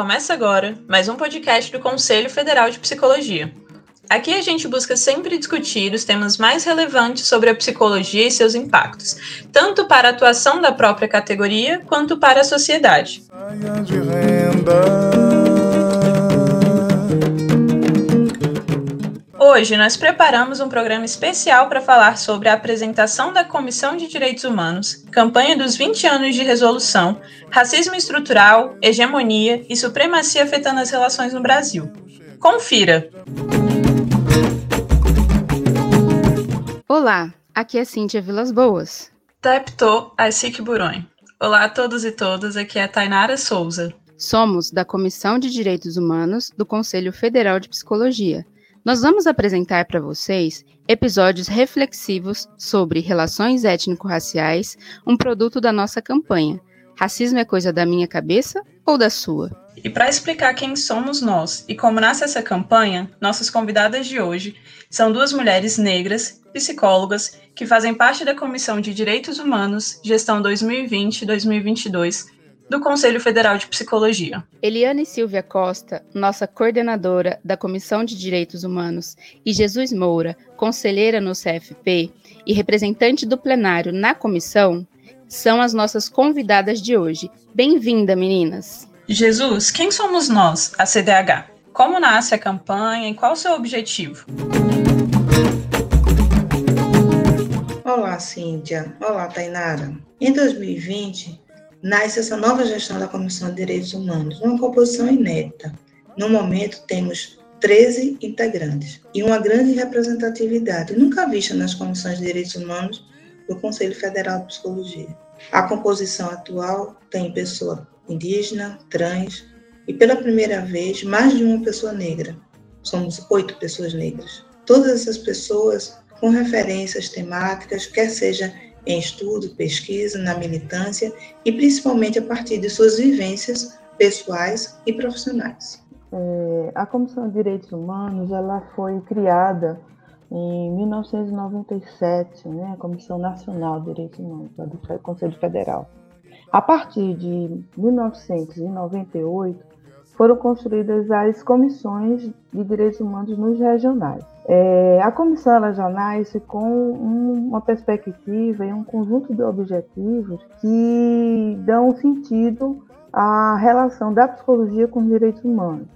Começa agora mais um podcast do Conselho Federal de Psicologia. Aqui a gente busca sempre discutir os temas mais relevantes sobre a psicologia e seus impactos, tanto para a atuação da própria categoria quanto para a sociedade. Hoje nós preparamos um programa especial para falar sobre a apresentação da Comissão de Direitos Humanos, campanha dos 20 anos de resolução, racismo estrutural, hegemonia e supremacia afetando as relações no Brasil. Confira! Olá, aqui é Cíntia Vilas Boas. Tepto Aisik Buronho. Olá a todos e todas, aqui é Tainara Souza. Somos da Comissão de Direitos Humanos do Conselho Federal de Psicologia nós vamos apresentar para vocês episódios reflexivos sobre relações étnico-raciais, um produto da nossa campanha. Racismo é coisa da minha cabeça ou da sua? E para explicar quem somos nós e como nasce essa campanha, nossas convidadas de hoje são duas mulheres negras, psicólogas, que fazem parte da Comissão de Direitos Humanos, Gestão 2020-2022 do Conselho Federal de Psicologia. Eliane Silvia Costa, nossa coordenadora da Comissão de Direitos Humanos, e Jesus Moura, conselheira no CFP e representante do plenário na comissão, são as nossas convidadas de hoje. Bem-vinda, meninas! Jesus, quem somos nós, a CDH? Como nasce a campanha e qual o seu objetivo? Olá, Cíntia. Olá, Tainara. Em 2020, nasce essa nova gestão da Comissão de Direitos Humanos, uma composição inédita. No momento, temos 13 integrantes e uma grande representatividade, nunca vista nas comissões de direitos humanos do Conselho Federal de Psicologia. A composição atual tem pessoa indígena, trans e, pela primeira vez, mais de uma pessoa negra. Somos oito pessoas negras. Todas essas pessoas com referências temáticas, quer seja em estudo, pesquisa, na militância e principalmente a partir de suas vivências pessoais e profissionais. É, a Comissão de Direitos Humanos ela foi criada em 1997, né, a Comissão Nacional de Direitos Humanos, do Conselho Federal. A partir de 1998, foram construídas as comissões de direitos humanos nos regionais. É, a comissão ela já nasce com um, uma perspectiva e um conjunto de objetivos que dão sentido à relação da psicologia com os direitos humanos,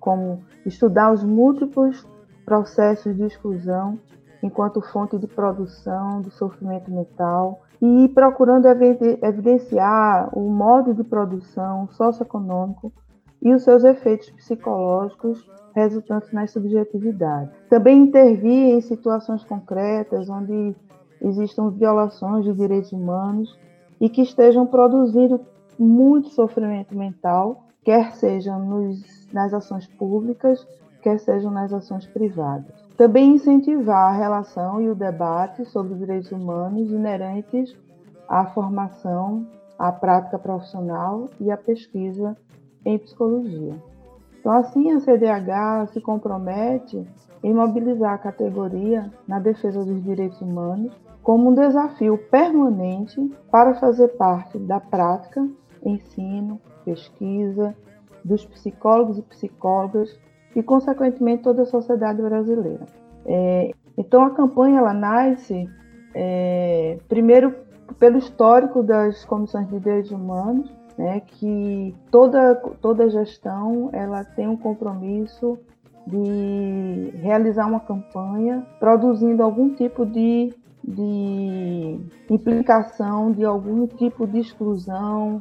como estudar os múltiplos processos de exclusão enquanto fonte de produção do sofrimento mental e procurando evidenciar o modo de produção socioeconômico e os seus efeitos psicológicos resultantes nas subjetividades. Também intervir em situações concretas onde existam violações de direitos humanos e que estejam produzindo muito sofrimento mental, quer sejam nos, nas ações públicas, quer sejam nas ações privadas. Também incentivar a relação e o debate sobre direitos humanos inerentes à formação, à prática profissional e à pesquisa em psicologia. Então, assim, a CDH se compromete em mobilizar a categoria na defesa dos direitos humanos como um desafio permanente para fazer parte da prática, ensino, pesquisa, dos psicólogos e psicólogas e, consequentemente, toda a sociedade brasileira. É, então, a campanha ela nasce, é, primeiro, pelo histórico das comissões de direitos humanos, né, que toda, toda gestão ela tem um compromisso de realizar uma campanha produzindo algum tipo de, de implicação, de algum tipo de exclusão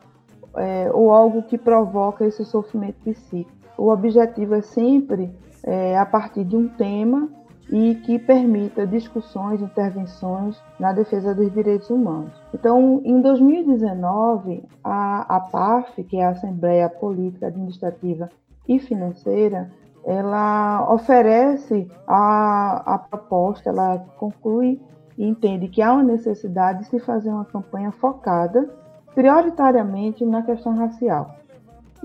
é, ou algo que provoca esse sofrimento psíquico. O objetivo é sempre, é, a partir de um tema, e que permita discussões, intervenções na defesa dos direitos humanos. Então, em 2019, a, a PAF, que é a Assembleia Política Administrativa e Financeira, ela oferece a, a proposta, ela conclui e entende que há uma necessidade de se fazer uma campanha focada prioritariamente na questão racial.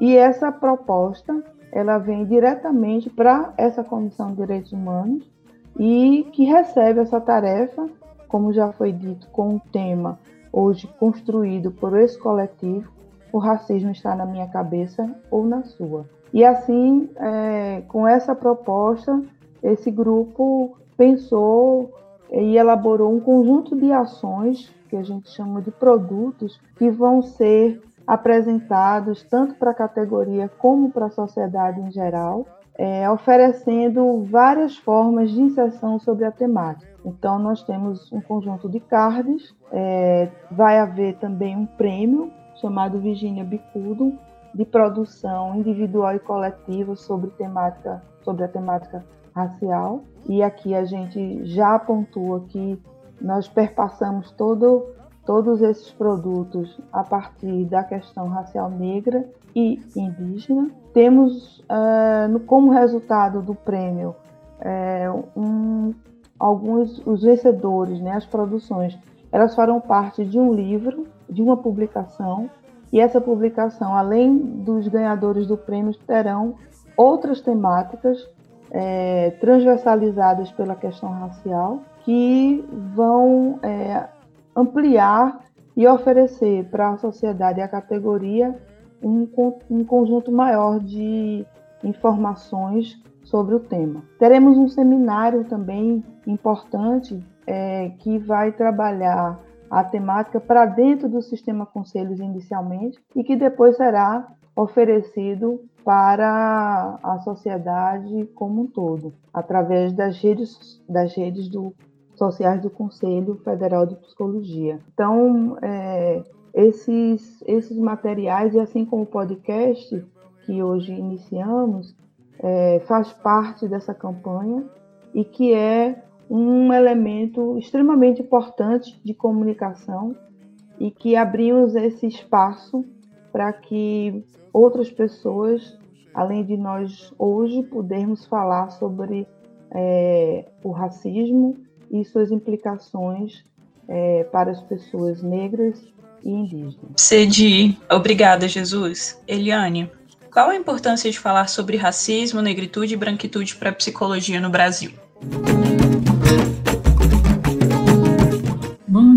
E essa proposta, ela vem diretamente para essa Comissão de Direitos Humanos, e que recebe essa tarefa, como já foi dito, com um tema hoje construído por esse coletivo, o racismo está na minha cabeça ou na sua. E assim, é, com essa proposta, esse grupo pensou e elaborou um conjunto de ações que a gente chama de produtos que vão ser apresentados tanto para a categoria como para a sociedade em geral, é, oferecendo várias formas de inserção sobre a temática. Então, nós temos um conjunto de cards, é, vai haver também um prêmio chamado Virginia Bicudo, de produção individual e coletiva sobre temática sobre a temática racial. E aqui a gente já pontua que nós perpassamos todo, todos esses produtos a partir da questão racial negra e indígena. Temos uh, como resultado do prêmio uh, um, alguns os vencedores, né, as produções, elas farão parte de um livro, de uma publicação e essa publicação, além dos ganhadores do prêmio, terão outras temáticas é, transversalizadas pela questão racial que vão é, ampliar e oferecer para a sociedade e a categoria um, um conjunto maior de informações sobre o tema. Teremos um seminário também importante é, que vai trabalhar a temática para dentro do sistema conselhos inicialmente e que depois será oferecido para a sociedade como um todo, através das redes, das redes do, sociais do Conselho Federal de Psicologia. Então, é, esses, esses materiais, e assim como o podcast que hoje iniciamos, é, faz parte dessa campanha e que é um elemento extremamente importante de comunicação e que abrimos esse espaço para que outras pessoas, além de nós hoje, pudermos falar sobre é, o racismo e suas implicações é, para as pessoas negras e indígenas. Cedi. Obrigada, Jesus. Eliane, qual a importância de falar sobre racismo, negritude e branquitude para a psicologia no Brasil?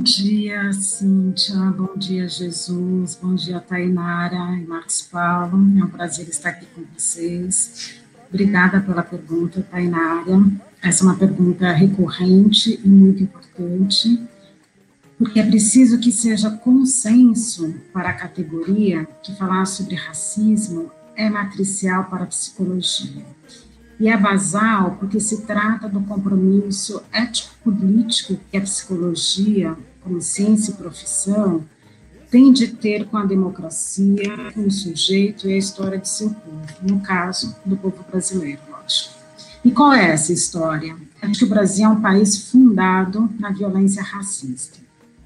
dia, Cíntia. Bom dia, Jesus. Bom dia, Tainara e Marcos Paulo. É um prazer estar aqui com vocês. Obrigada pela pergunta, Tainara. Essa é uma pergunta recorrente e muito importante, porque é preciso que seja consenso para a categoria que falar sobre racismo é matricial para a psicologia. E é basal porque se trata do compromisso ético-político que a psicologia como ciência e profissão, tem de ter com a democracia, com o sujeito e a história de seu povo, no caso do povo brasileiro, lógico. E qual é essa história? É que o Brasil é um país fundado na violência racista.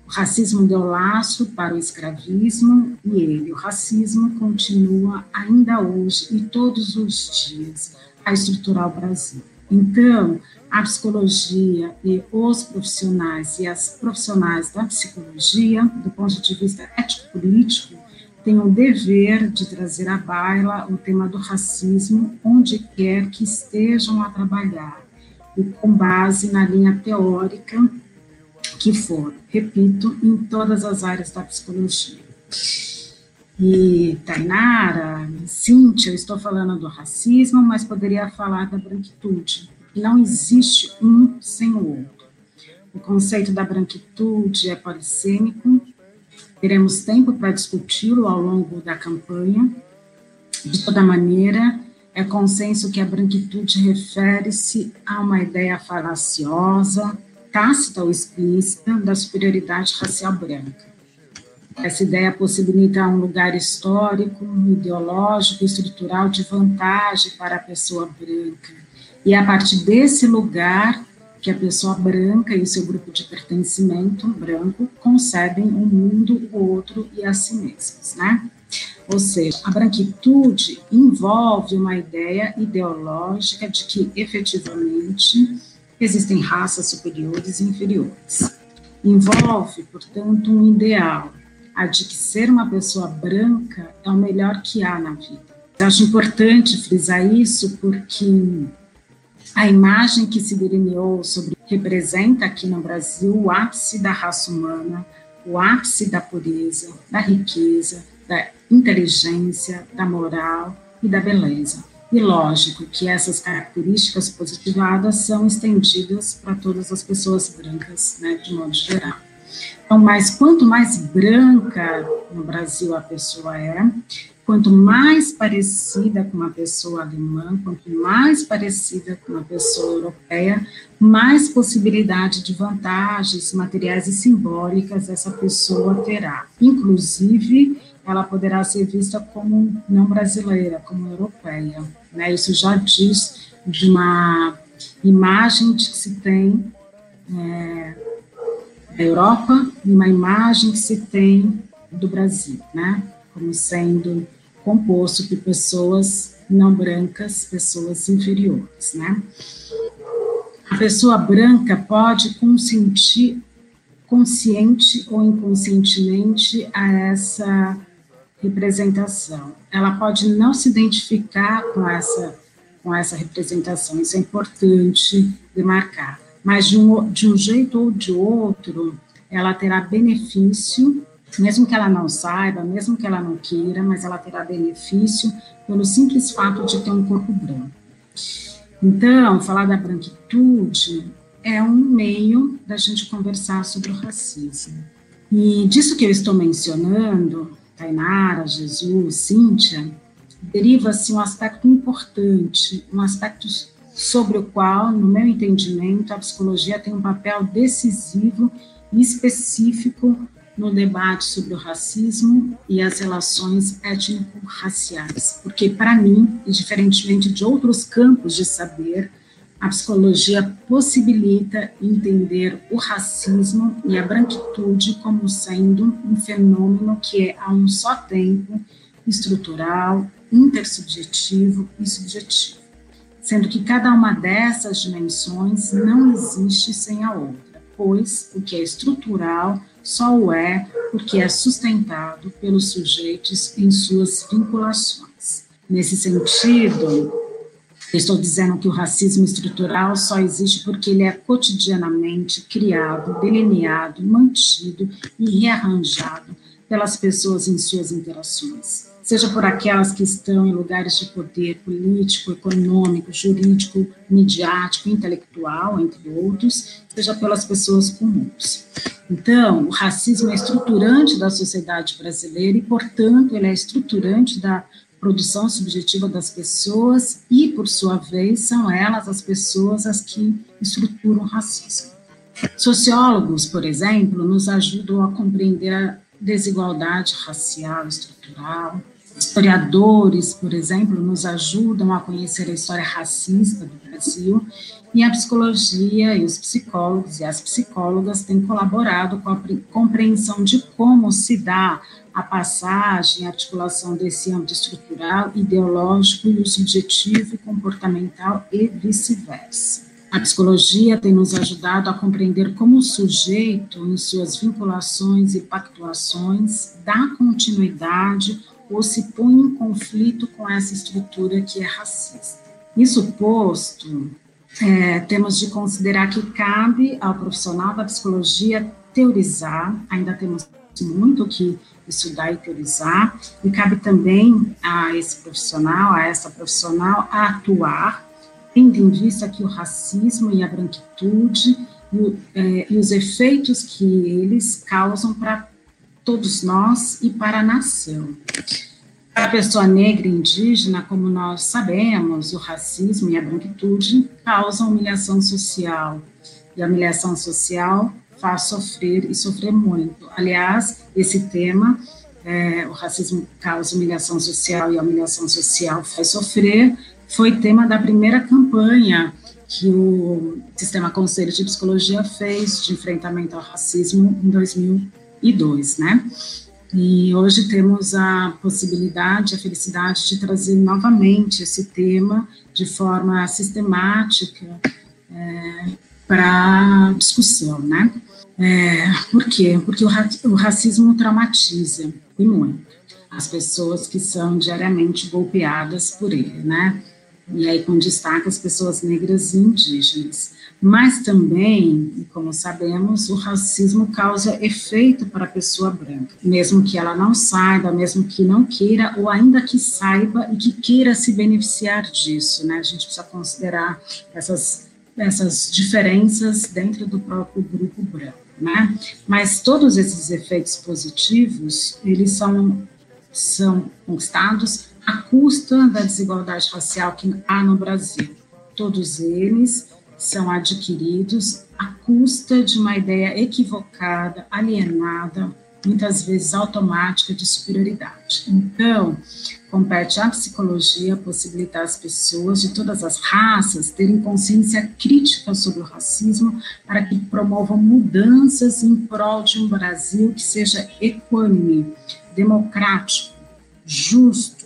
O racismo deu laço para o escravismo e ele, o racismo, continua ainda hoje e todos os dias a estruturar o Brasil. Então, a psicologia e os profissionais e as profissionais da psicologia, do ponto de vista ético-político, têm o dever de trazer à baila o tema do racismo onde quer que estejam a trabalhar, e com base na linha teórica que for, repito, em todas as áreas da psicologia. E Tainara, Cíntia, eu estou falando do racismo, mas poderia falar da branquitude não existe um sem o outro. O conceito da branquitude é polissêmico, teremos tempo para discuti-lo ao longo da campanha. De toda maneira, é consenso que a branquitude refere-se a uma ideia falaciosa, tácita ou explícita, da superioridade racial branca. Essa ideia possibilita um lugar histórico, ideológico e estrutural de vantagem para a pessoa branca e a partir desse lugar que a pessoa branca e seu grupo de pertencimento branco concebem o um mundo, o outro e a si mesmos, né? Ou seja, a branquitude envolve uma ideia ideológica de que efetivamente existem raças superiores e inferiores. Envolve, portanto, um ideal, a de que ser uma pessoa branca é o melhor que há na vida. Eu acho importante frisar isso porque a imagem que se delineou sobre representa aqui no Brasil o ápice da raça humana, o ápice da pureza, da riqueza, da inteligência, da moral e da beleza. E lógico que essas características positivadas são estendidas para todas as pessoas brancas, né, de modo geral. Então, mas quanto mais branca no Brasil a pessoa é, quanto mais parecida com uma pessoa alemã, quanto mais parecida com uma pessoa europeia, mais possibilidade de vantagens materiais e simbólicas essa pessoa terá. Inclusive, ela poderá ser vista como não brasileira, como europeia. Né? Isso já diz de uma imagem que se tem é, da Europa e uma imagem que se tem do Brasil, né? como sendo composto por pessoas não brancas, pessoas inferiores, né? A pessoa branca pode consentir, consciente ou inconscientemente, a essa representação. Ela pode não se identificar com essa, com essa representação, isso é importante demarcar. Mas de um, de um jeito ou de outro, ela terá benefício, mesmo que ela não saiba, mesmo que ela não queira, mas ela terá benefício pelo simples fato de ter um corpo branco. Então, falar da branquitude é um meio da gente conversar sobre o racismo. E disso que eu estou mencionando, Tainara, Jesus, Cíntia, deriva-se um aspecto importante, um aspecto sobre o qual, no meu entendimento, a psicologia tem um papel decisivo e específico no debate sobre o racismo e as relações étnico-raciais. Porque, para mim, e diferentemente de outros campos de saber, a psicologia possibilita entender o racismo e a branquitude como sendo um fenômeno que é, a um só tempo, estrutural, intersubjetivo e subjetivo, sendo que cada uma dessas dimensões não existe sem a outra, pois o que é estrutural só o é porque é sustentado pelos sujeitos em suas vinculações. Nesse sentido, estou dizendo que o racismo estrutural só existe porque ele é cotidianamente criado, delineado, mantido e rearranjado pelas pessoas em suas interações, seja por aquelas que estão em lugares de poder político, econômico, jurídico, midiático, intelectual, entre outros, seja pelas pessoas comuns. Então, o racismo é estruturante da sociedade brasileira e, portanto, ele é estruturante da produção subjetiva das pessoas e, por sua vez, são elas as pessoas as que estruturam o racismo. Sociólogos, por exemplo, nos ajudam a compreender a desigualdade racial estrutural. Historiadores, por exemplo, nos ajudam a conhecer a história racista do Brasil. E a psicologia e os psicólogos e as psicólogas têm colaborado com a compreensão de como se dá a passagem, a articulação desse âmbito estrutural, ideológico e subjetivo e comportamental e vice-versa. A psicologia tem nos ajudado a compreender como o sujeito, em suas vinculações e pactuações, dá continuidade ou se põe em conflito com essa estrutura que é racista. Isso posto, é, temos de considerar que cabe ao profissional da psicologia teorizar, ainda temos muito que estudar e teorizar, e cabe também a esse profissional, a essa profissional, a atuar, tendo em vista que o racismo e a branquitude e, é, e os efeitos que eles causam para todos nós e para a nação. Para a pessoa negra e indígena, como nós sabemos, o racismo e a branquitude causam humilhação social, e a humilhação social faz sofrer e sofrer muito. Aliás, esse tema, é, o racismo causa humilhação social e a humilhação social faz sofrer, foi tema da primeira campanha que o Sistema Conselho de Psicologia fez de enfrentamento ao racismo em 2002, né? E hoje temos a possibilidade, a felicidade de trazer novamente esse tema de forma sistemática é, para discussão, né? É, por quê? Porque o, o racismo traumatiza, e muito, as pessoas que são diariamente golpeadas por ele, né? E aí com destaque as pessoas negras e indígenas. Mas também, como sabemos, o racismo causa efeito para a pessoa branca, mesmo que ela não saiba, mesmo que não queira, ou ainda que saiba e que queira se beneficiar disso, né? A gente precisa considerar essas, essas diferenças dentro do próprio grupo branco, né? Mas todos esses efeitos positivos, eles são, são conquistados à custa da desigualdade racial que há no Brasil. Todos eles são adquiridos à custa de uma ideia equivocada, alienada, muitas vezes automática de superioridade. Então, compete à psicologia possibilitar as pessoas de todas as raças terem consciência crítica sobre o racismo para que promovam mudanças em prol de um Brasil que seja equânime, democrático, justo,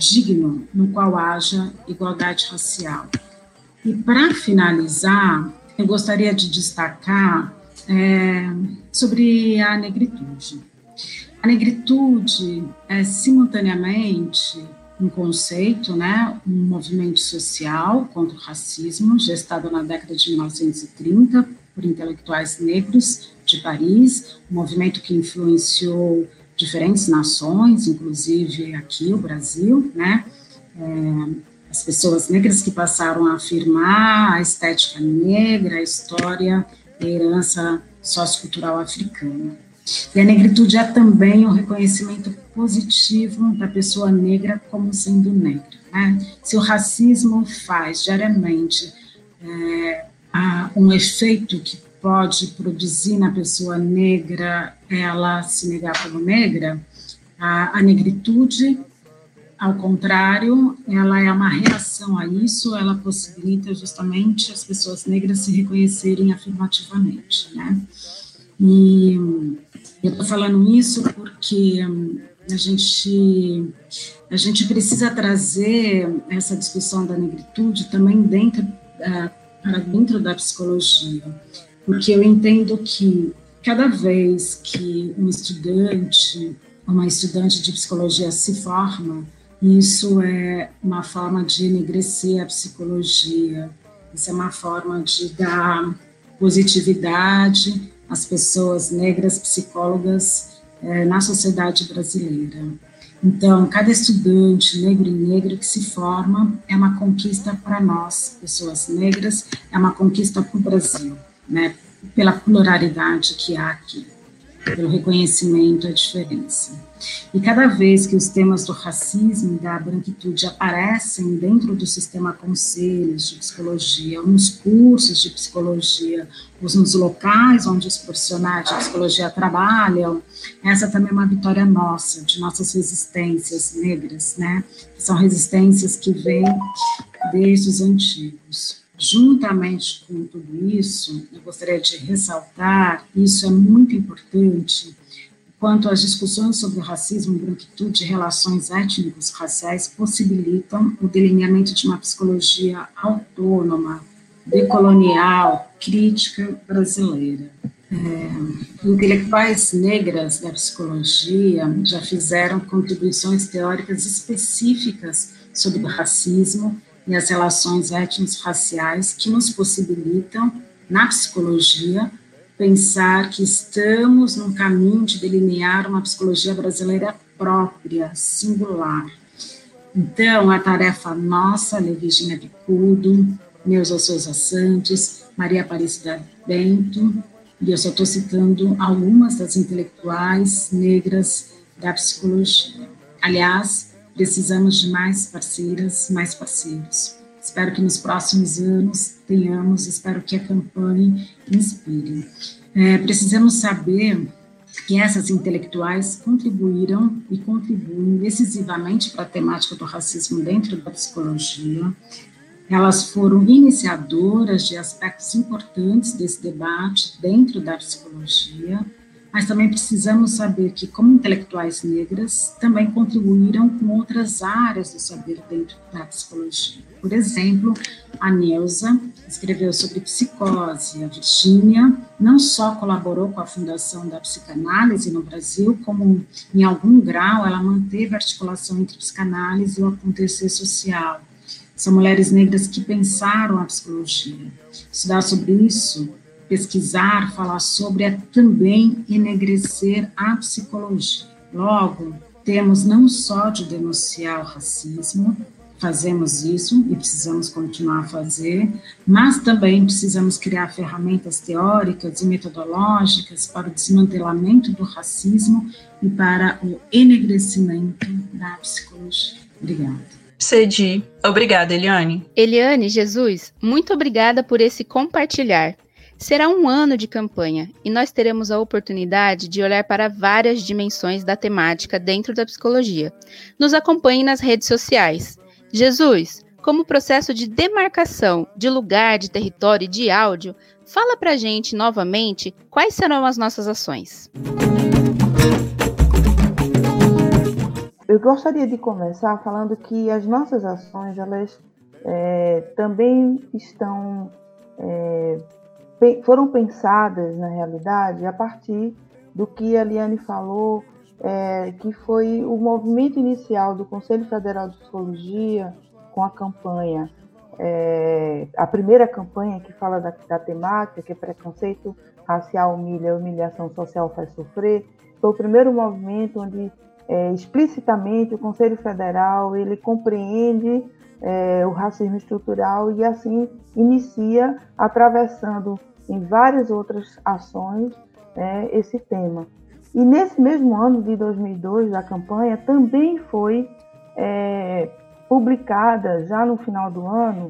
digno, no qual haja igualdade racial. E para finalizar, eu gostaria de destacar é, sobre a negritude. A negritude é simultaneamente um conceito, né, um movimento social contra o racismo, gestado na década de 1930 por intelectuais negros de Paris, um movimento que influenciou diferentes nações, inclusive aqui o Brasil, né, é, as pessoas negras que passaram a afirmar a estética negra, a história e a herança sociocultural africana. E a negritude é também um reconhecimento positivo da pessoa negra como sendo negra. Né? Se o racismo faz diariamente é, um efeito que pode produzir na pessoa negra ela se negar como negra, a, a negritude ao contrário, ela é uma reação a isso, ela possibilita justamente as pessoas negras se reconhecerem afirmativamente, né? E eu estou falando isso porque hum, a gente a gente precisa trazer essa discussão da negritude também dentro uh, para dentro da psicologia, porque eu entendo que cada vez que um estudante, uma estudante de psicologia se forma, isso é uma forma de enegrecer a psicologia, isso é uma forma de dar positividade às pessoas negras psicólogas é, na sociedade brasileira. Então, cada estudante negro e negra que se forma é uma conquista para nós, pessoas negras, é uma conquista para o Brasil, né, pela pluralidade que há aqui pelo reconhecimento à diferença. E cada vez que os temas do racismo e da branquitude aparecem dentro do sistema conselhos de psicologia, nos cursos de psicologia, os nos locais onde os profissionais de psicologia trabalham, essa também é uma vitória nossa, de nossas resistências negras, né? São resistências que vêm desde os antigos. Juntamente com tudo isso, eu gostaria de ressaltar, isso é muito importante, quanto às discussões sobre racismo, branquitude e relações étnicos raciais possibilitam o delineamento de uma psicologia autônoma, decolonial, crítica brasileira. É, intelectuais negras da psicologia já fizeram contribuições teóricas específicas sobre o racismo e as relações étnico-raciais que nos possibilitam, na psicologia, pensar que estamos num caminho de delinear uma psicologia brasileira própria, singular. Então, a tarefa nossa, Virginia Bicudo, Neuza Souza Santos, Maria Aparecida Bento, e eu só estou citando algumas das intelectuais negras da psicologia. Aliás, Precisamos de mais parceiras, mais parceiros. Espero que nos próximos anos tenhamos, espero que a campanha inspire. É, precisamos saber que essas intelectuais contribuíram e contribuem decisivamente para a temática do racismo dentro da psicologia. Elas foram iniciadoras de aspectos importantes desse debate dentro da psicologia mas também precisamos saber que, como intelectuais negras, também contribuíram com outras áreas do saber dentro da psicologia. Por exemplo, a Neuza escreveu sobre psicose, a Virginia não só colaborou com a fundação da psicanálise no Brasil, como em algum grau ela manteve a articulação entre psicanálise e o acontecer social, São mulheres negras que pensaram a psicologia. Estudar sobre isso, pesquisar, falar sobre é também enegrecer a psicologia. Logo, temos não só de denunciar o racismo, fazemos isso e precisamos continuar a fazer, mas também precisamos criar ferramentas teóricas e metodológicas para o desmantelamento do racismo e para o enegrecimento da psicologia. Obrigada. Cedi. Obrigada, Eliane. Eliane, Jesus, muito obrigada por esse compartilhar. Será um ano de campanha e nós teremos a oportunidade de olhar para várias dimensões da temática dentro da psicologia. Nos acompanhe nas redes sociais. Jesus, como processo de demarcação de lugar, de território e de áudio, fala para gente novamente quais serão as nossas ações. Eu gostaria de começar falando que as nossas ações elas é, também estão é, foram pensadas na realidade a partir do que a Liane falou é, que foi o movimento inicial do Conselho Federal de Psicologia com a campanha, é, a primeira campanha que fala da, da, temática, que é preconceito racial humilha, humilhação social faz sofrer, foi o primeiro movimento onde é, explicitamente o Conselho Federal ele compreende é, o racismo estrutural e assim inicia atravessando em várias outras ações é, esse tema. E nesse mesmo ano de 2002, da campanha, também foi é, publicada, já no final do ano,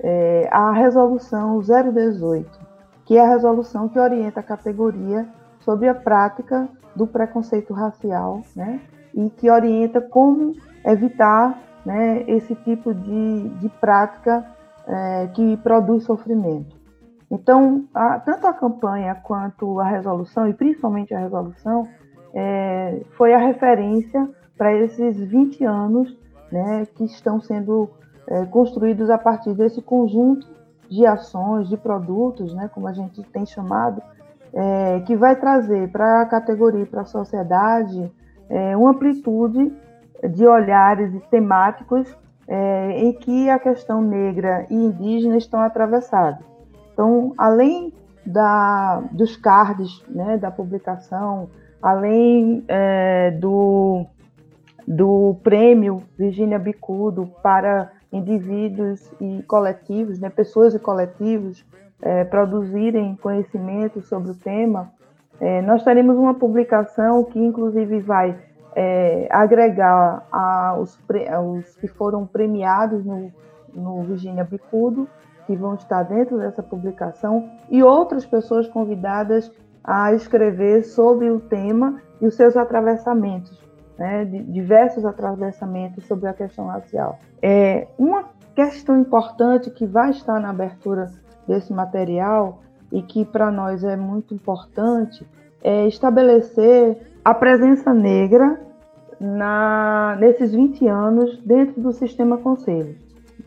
é, a resolução 018, que é a resolução que orienta a categoria sobre a prática do preconceito racial, né, e que orienta como evitar né, esse tipo de, de prática é, que produz sofrimento. Então, a, tanto a campanha quanto a resolução, e principalmente a resolução, é, foi a referência para esses 20 anos né, que estão sendo é, construídos a partir desse conjunto de ações, de produtos, né, como a gente tem chamado, é, que vai trazer para a categoria, para a sociedade, é, uma amplitude de olhares temáticos é, em que a questão negra e indígena estão atravessadas. Então, além da, dos cards né, da publicação, além é, do, do prêmio Virginia Bicudo para indivíduos e coletivos, né, pessoas e coletivos, é, produzirem conhecimento sobre o tema, é, nós teremos uma publicação que, inclusive, vai é, agregar aos, aos que foram premiados no, no Virginia Bicudo que vão estar dentro dessa publicação e outras pessoas convidadas a escrever sobre o tema e os seus atravessamentos, né, diversos atravessamentos sobre a questão racial. É, uma questão importante que vai estar na abertura desse material e que para nós é muito importante é estabelecer a presença negra na, nesses 20 anos dentro do sistema conselho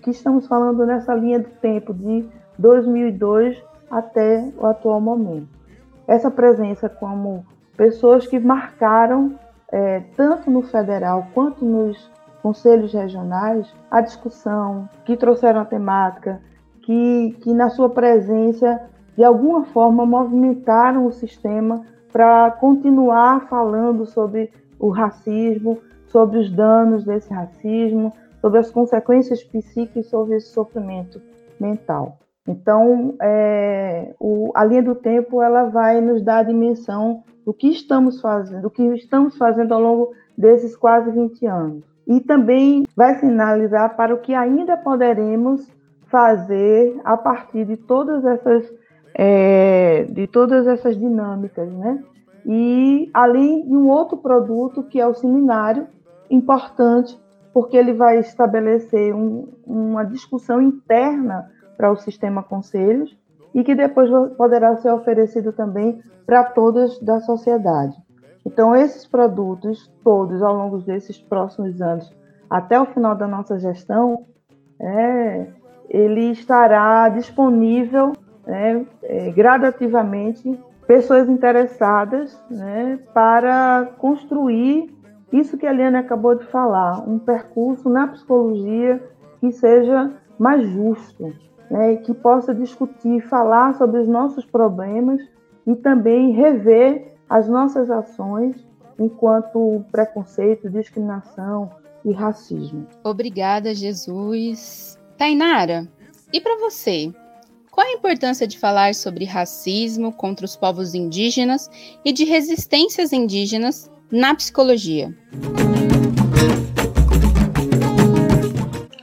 que estamos falando nessa linha de tempo de 2002 até o atual momento. Essa presença como pessoas que marcaram, é, tanto no federal quanto nos conselhos regionais, a discussão, que trouxeram a temática, que, que na sua presença, de alguma forma, movimentaram o sistema para continuar falando sobre o racismo, sobre os danos desse racismo, sobre as consequências psíquicas sobre esse sofrimento mental. Então, é, o, a linha do tempo ela vai nos dar a dimensão do que estamos fazendo, do que estamos fazendo ao longo desses quase 20 anos. E também vai sinalizar para o que ainda poderemos fazer a partir de todas essas é, de todas essas dinâmicas, né? E além de um outro produto que é o seminário importante porque ele vai estabelecer um, uma discussão interna para o sistema conselhos e que depois poderá ser oferecido também para todas da sociedade. Então, esses produtos todos, ao longo desses próximos anos, até o final da nossa gestão, é, ele estará disponível né, é, gradativamente pessoas interessadas né, para construir isso que a Eliane acabou de falar, um percurso na psicologia que seja mais justo, né, que possa discutir, falar sobre os nossos problemas e também rever as nossas ações enquanto preconceito, discriminação e racismo. Obrigada, Jesus. Tainara, e para você? Qual a importância de falar sobre racismo contra os povos indígenas e de resistências indígenas na psicologia?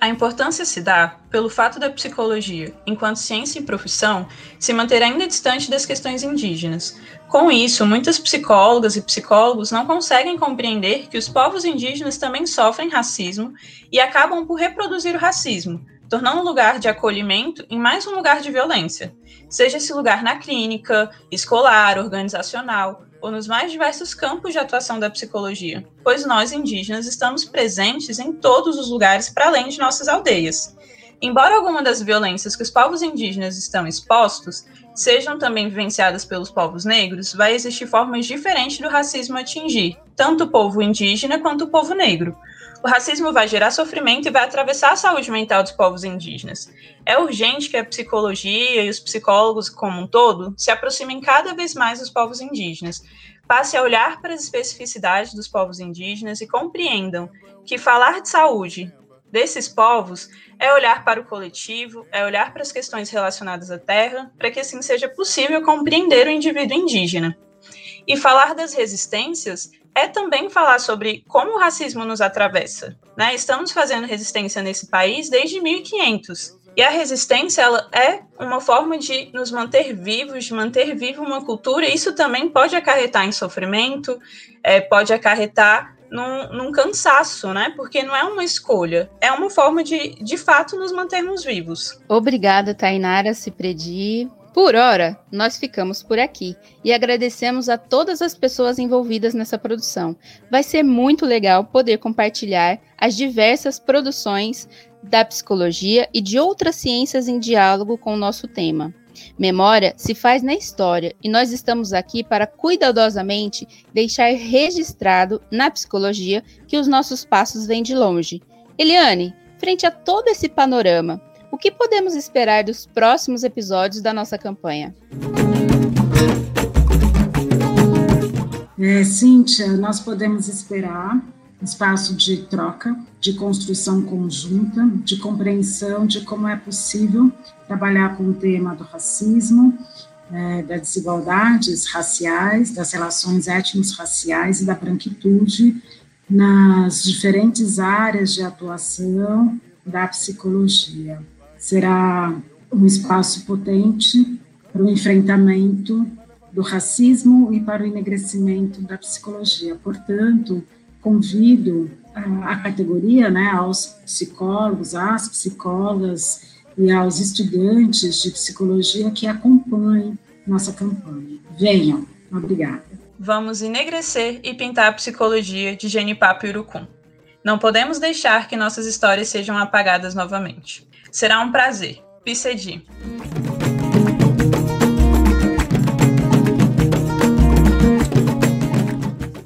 A importância se dá pelo fato da psicologia, enquanto ciência e profissão, se manter ainda distante das questões indígenas. Com isso, muitas psicólogas e psicólogos não conseguem compreender que os povos indígenas também sofrem racismo e acabam por reproduzir o racismo, tornando um lugar de acolhimento em mais um lugar de violência, seja esse lugar na clínica, escolar, organizacional ou nos mais diversos campos de atuação da psicologia, pois nós indígenas estamos presentes em todos os lugares para além de nossas aldeias. Embora alguma das violências que os povos indígenas estão expostos sejam também vivenciadas pelos povos negros, vai existir formas diferentes do racismo atingir tanto o povo indígena quanto o povo negro, o racismo vai gerar sofrimento e vai atravessar a saúde mental dos povos indígenas. É urgente que a psicologia e os psicólogos como um todo se aproximem cada vez mais dos povos indígenas, passe a olhar para as especificidades dos povos indígenas e compreendam que falar de saúde desses povos é olhar para o coletivo, é olhar para as questões relacionadas à terra, para que assim seja possível compreender o indivíduo indígena. E falar das resistências é também falar sobre como o racismo nos atravessa. Né? Estamos fazendo resistência nesse país desde 1500. E a resistência ela é uma forma de nos manter vivos, de manter viva uma cultura. Isso também pode acarretar em sofrimento, é, pode acarretar num, num, cansaço, né? Porque não é uma escolha, é uma forma de, de fato, nos mantermos vivos. Obrigada, Tainara Cipredi. Por hora, nós ficamos por aqui e agradecemos a todas as pessoas envolvidas nessa produção. Vai ser muito legal poder compartilhar as diversas produções da psicologia e de outras ciências em diálogo com o nosso tema. Memória se faz na história e nós estamos aqui para cuidadosamente deixar registrado na psicologia que os nossos passos vêm de longe. Eliane, frente a todo esse panorama, o que podemos esperar dos próximos episódios da nossa campanha? É, Cíntia, nós podemos esperar espaço de troca, de construção conjunta, de compreensão de como é possível trabalhar com o tema do racismo, é, das desigualdades raciais, das relações étnico-raciais e da branquitude nas diferentes áreas de atuação da psicologia será um espaço potente para o enfrentamento do racismo e para o enegrecimento da psicologia. Portanto, convido a, a categoria, né, aos psicólogos, às psicólogas e aos estudantes de psicologia que acompanhem nossa campanha. Venham. Obrigada. Vamos enegrecer e pintar a psicologia de Genipapo Irucum. Não podemos deixar que nossas histórias sejam apagadas novamente. Será um prazer. PCD.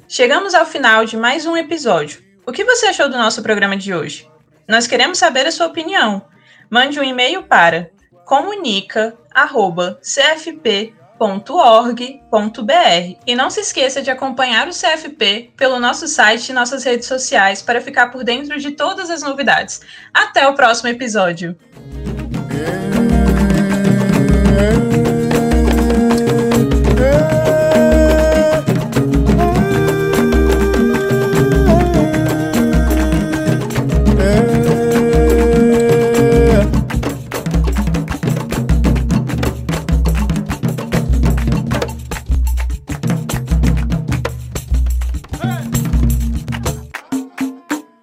Chegamos ao final de mais um episódio. O que você achou do nosso programa de hoje? Nós queremos saber a sua opinião. Mande um e-mail para comunica@cfp.org.br e não se esqueça de acompanhar o CFP pelo nosso site e nossas redes sociais para ficar por dentro de todas as novidades. Até o próximo episódio.